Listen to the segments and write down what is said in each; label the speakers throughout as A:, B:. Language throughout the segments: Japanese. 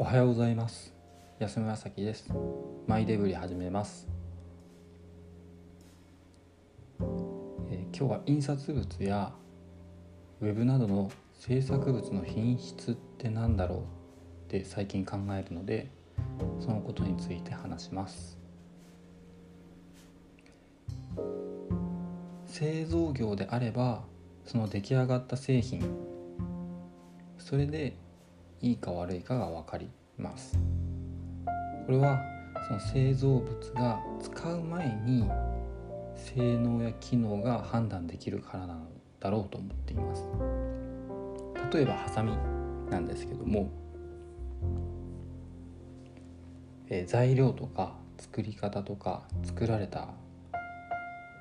A: おはようございます。安村咲です。マイデブリ始めます、えー、今日は印刷物やウェブなどの制作物の品質って何だろうって最近考えるのでそのことについて話します。製造業であればその出来上がった製品それでいいか悪いかが分かります。これはその製造物が使う前に性能や機能が判断できるからなんだろうと思っています。例えばハサミなんですけども、え材料とか作り方とか作られた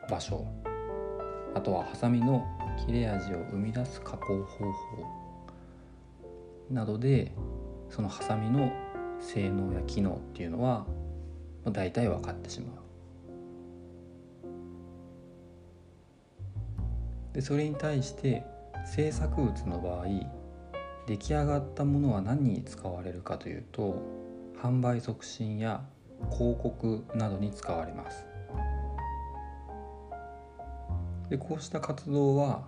A: 場所あとはハサミの切れ味を生み出す加工方法。などでそのハサミの性能や機能っていうのは大体分かってしまう。でそれに対して制作物の場合出来上がったものは何に使われるかというと販売促進や広告などに使われます。でこうした活動は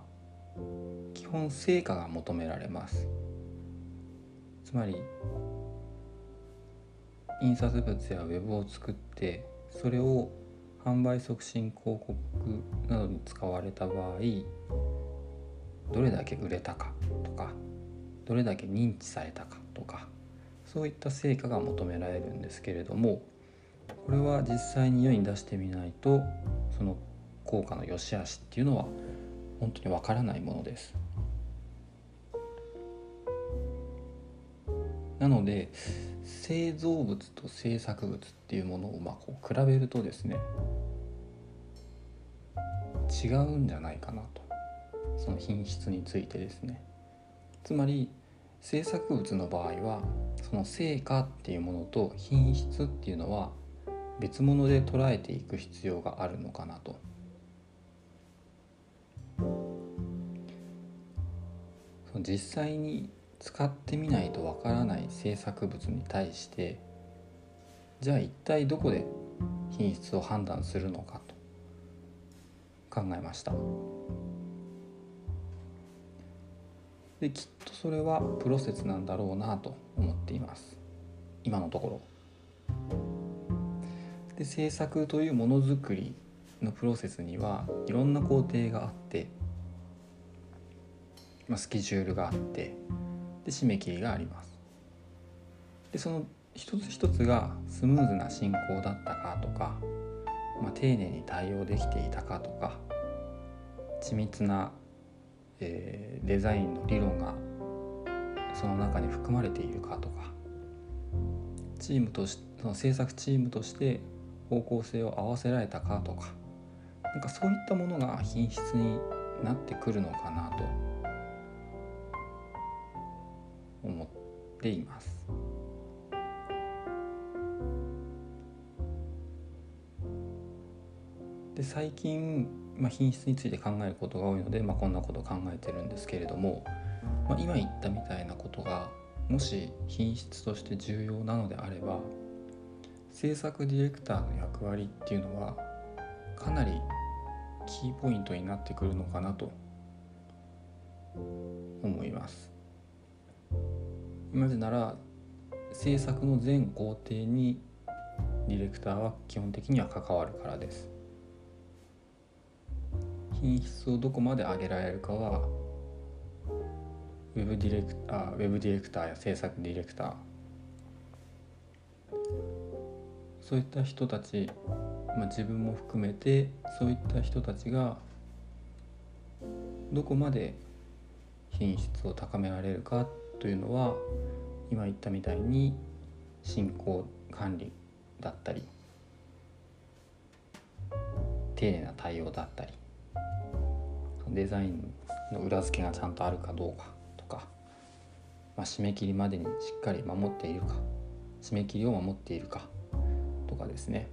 A: 基本成果が求められます。つまり印刷物やウェブを作ってそれを販売促進広告などに使われた場合どれだけ売れたかとかどれだけ認知されたかとかそういった成果が求められるんですけれどもこれは実際に世に出してみないとその効果の良し悪しっていうのは本当にわからないものです。なので製造物と制作物っていうものをまあこう比べるとですね違うんじゃないかなとその品質についてですねつまり制作物の場合はその成果っていうものと品質っていうのは別物で捉えていく必要があるのかなと。実際に使ってみないとわからない制作物に対してじゃあ一体どこで品質を判断するのかと考えました。できっとそれはプロセスなんだろうなと思っています。今のところ。で制作というものづくりのプロセスにはいろんな工程があって、まあ、スケジュールがあってで締め切りがあります。でその一つ一つがスムーズな進行だったかとか、まあ、丁寧に対応できていたかとか緻密な、えー、デザインの理論がその中に含まれているかとかチームとしその制作チームとして方向性を合わせられたかとかなんかそういったものが品質になってくるのかなとっています。で最近、まあ、品質について考えることが多いので、まあ、こんなこと考えてるんですけれども、まあ、今言ったみたいなことがもし品質として重要なのであれば制作ディレクターの役割っていうのはかなりキーポイントになってくるのかなと思います。なぜなら制作の全工程にディレクターは基本的には関わるからです。品質をどこまで上げられるかはウェブディレクターウェブディレクターや制作ディレクター。そういった人たち、まあ、自分も含めてそういった人たちがどこまで品質を高められるかというのは今言ったみたいに進行管理だったり丁寧な対応だったりデザインの裏付けがちゃんとあるかどうかとか、まあ、締め切りまでにしっかり守っているか締め切りを守っているかとかですね。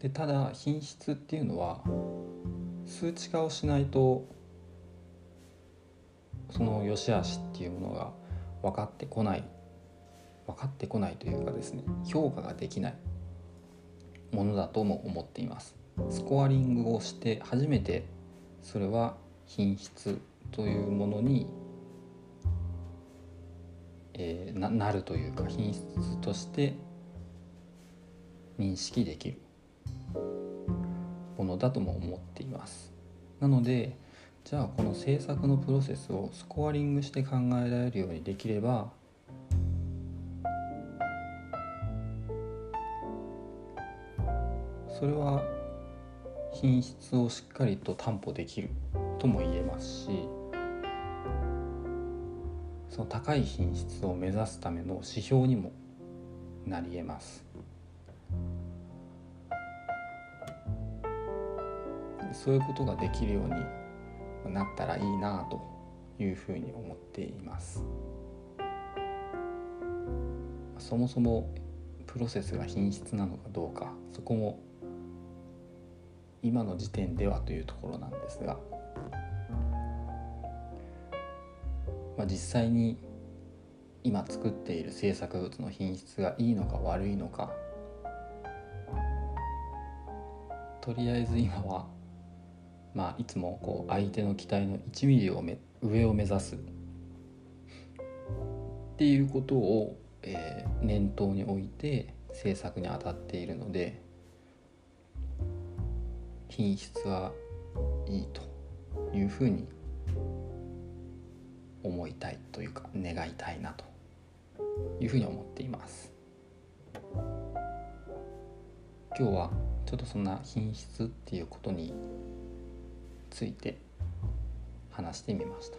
A: でただ品質っていうのは数値化をしないとその良し悪しっていうものが分かってこない分かってこないというかですね評価ができないものだとも思っています。スコアリングをして初めてそれは品質というものに、えー、ななるというか品質として認識できるものだとも思っています。なのでじゃあこの制作のプロセスをスコアリングして考えられるようにできればそれは品質をしっかりと担保できるとも言えますしその高い品質を目指すための指標にもなり得ます。そういうことができるようになったらいいなというふうに思っています。そもそもプロセスが品質なのかどうかそこも今の時点ではというところなんですが、まあ、実際に今作っている制作物の品質がいいのか悪いのかとりあえず今は、まあ、いつもこう相手の期待の1ミリをめ上を目指す。っていうことを、えー、念頭に置いて制作に当たっているので品質はいいというふうに思いたいというか願いたいなというふうに思っています。今日はちょっとそんな品質っていうことについて話してみました。